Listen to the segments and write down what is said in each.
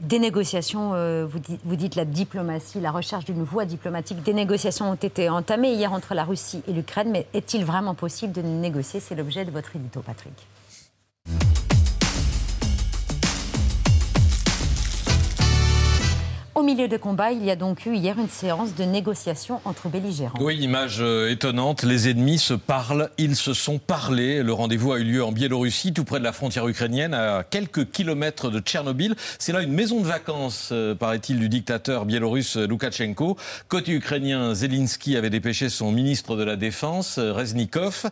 Des négociations, euh, vous, vous, dites, la diplomatie, la recherche d'une voie diplomatique. Des négociations ont été entamées hier entre la Russie et l'Ukraine, mais est-il vraiment possible de négocier? C'est l'objet de votre édito, Patrick. Au milieu de combat, il y a donc eu hier une séance de négociation entre belligérants. Oui, image euh, étonnante. Les ennemis se parlent, ils se sont parlé. Le rendez-vous a eu lieu en Biélorussie, tout près de la frontière ukrainienne, à quelques kilomètres de Tchernobyl. C'est là une maison de vacances, euh, paraît-il, du dictateur biélorusse Loukachenko. Côté ukrainien, Zelensky avait dépêché son ministre de la Défense, euh, Reznikov.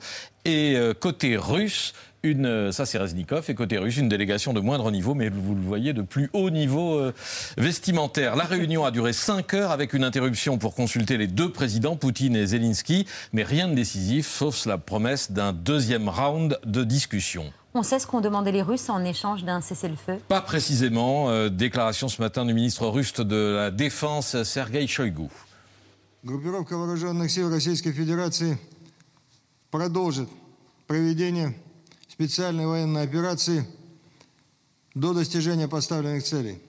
Et côté russe, une, ça c'est Reznikov, et côté russe, une délégation de moindre niveau, mais vous le voyez, de plus haut niveau euh, vestimentaire. La réunion a duré 5 heures avec une interruption pour consulter les deux présidents, Poutine et Zelensky, mais rien de décisif, sauf la promesse d'un deuxième round de discussion. On sait ce qu'ont demandé les Russes en échange d'un cessez-le-feu Pas précisément. Euh, déclaration ce matin du ministre russe de la Défense, Sergei Shoigu. Группировка вооруженных сил Российской Fédération продолжит проведение специальной военной операции до достижения поставленных целей.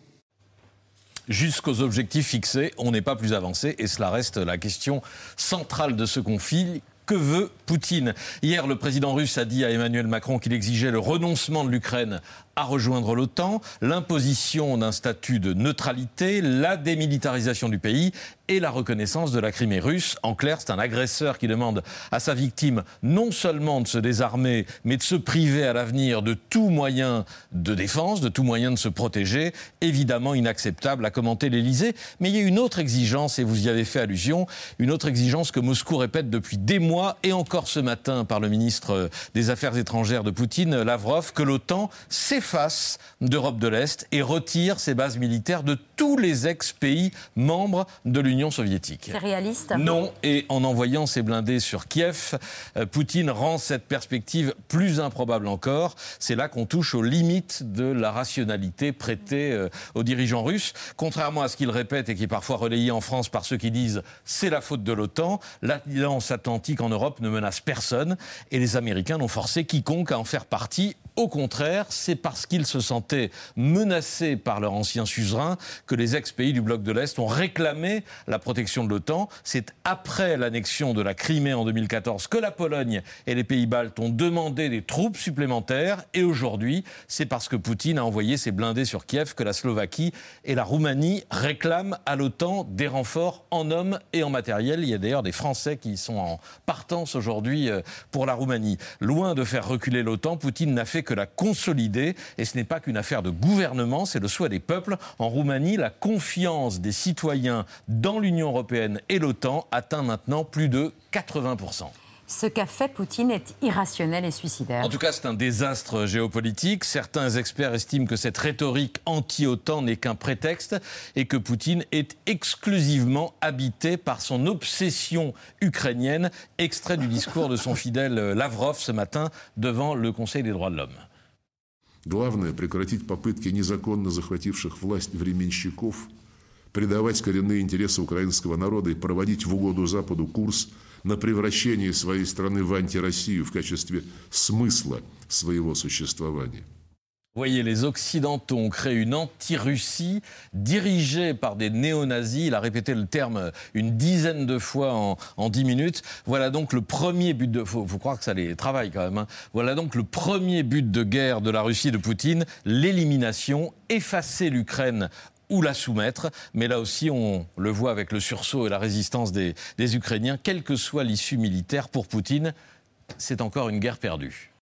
Jusqu'aux objectifs fixés, on n'est pas plus avancé et cela reste la question centrale de ce conflit. Que veut Poutine Hier, le président russe a dit à Emmanuel Macron qu'il exigeait le renoncement de l'Ukraine à rejoindre l'OTAN, l'imposition d'un statut de neutralité, la démilitarisation du pays et la reconnaissance de la Crimée russe. En clair, c'est un agresseur qui demande à sa victime non seulement de se désarmer, mais de se priver à l'avenir de tout moyen de défense, de tout moyen de se protéger. Évidemment inacceptable, à commenter l'Elysée. Mais il y a une autre exigence, et vous y avez fait allusion, une autre exigence que Moscou répète depuis des mois, et encore ce matin par le ministre des Affaires étrangères de Poutine, Lavrov, que l'OTAN s'est face d'Europe de l'Est et retire ses bases militaires de tous les ex-pays membres de l'Union soviétique. C'est réaliste Non, et en envoyant ses blindés sur Kiev, euh, Poutine rend cette perspective plus improbable encore. C'est là qu'on touche aux limites de la rationalité prêtée euh, aux dirigeants russes. Contrairement à ce qu'il répète et qui est parfois relayé en France par ceux qui disent c'est la faute de l'OTAN, l'alliance atlantique en Europe ne menace personne et les Américains n'ont forcé quiconque à en faire partie au contraire, c'est parce qu'ils se sentaient menacés par leur ancien suzerain que les ex-pays du bloc de l'Est ont réclamé la protection de l'OTAN. C'est après l'annexion de la Crimée en 2014 que la Pologne et les pays baltes ont demandé des troupes supplémentaires. Et aujourd'hui, c'est parce que Poutine a envoyé ses blindés sur Kiev que la Slovaquie et la Roumanie réclament à l'OTAN des renforts en hommes et en matériel. Il y a d'ailleurs des Français qui sont en partance aujourd'hui euh, pour la Roumanie. Loin de faire reculer l'OTAN, Poutine n'a fait que la consolider. Et ce n'est pas qu'une affaire de gouvernement, c'est le souhait des peuples. En Roumanie, la confiance des citoyens dans l'Union européenne et l'OTAN atteint maintenant plus de 80%. Ce qu'a fait Poutine est irrationnel et suicidaire. En tout cas, c'est un désastre géopolitique. Certains experts estiment que cette rhétorique anti-OTAN n'est qu'un prétexte et que Poutine est exclusivement habité par son obsession ukrainienne, extrait du discours de son fidèle Lavrov ce matin devant le Conseil des droits de l'homme. Главное – прекратить попытки незаконно захвативших власть временщиков предавать коренные интересы украинского народа и проводить в угоду Западу курс – на превращение своей страны в антироссию в качестве смысла своего существования. Voyez, les Occidentaux ont créé une anti-Russie dirigée par des néo-nazis. Il a répété le terme une dizaine de fois en, en dix minutes. Voilà donc le premier but de... Faut, croire que ça les travaille quand même. Hein. Voilà donc le premier but de guerre de la Russie de Poutine, l'élimination, effacer l'Ukraine ou la soumettre. Mais là aussi, on le voit avec le sursaut et la résistance des Ukrainiens, quelle que soit l'issue militaire pour Poutine, c'est encore une guerre perdue.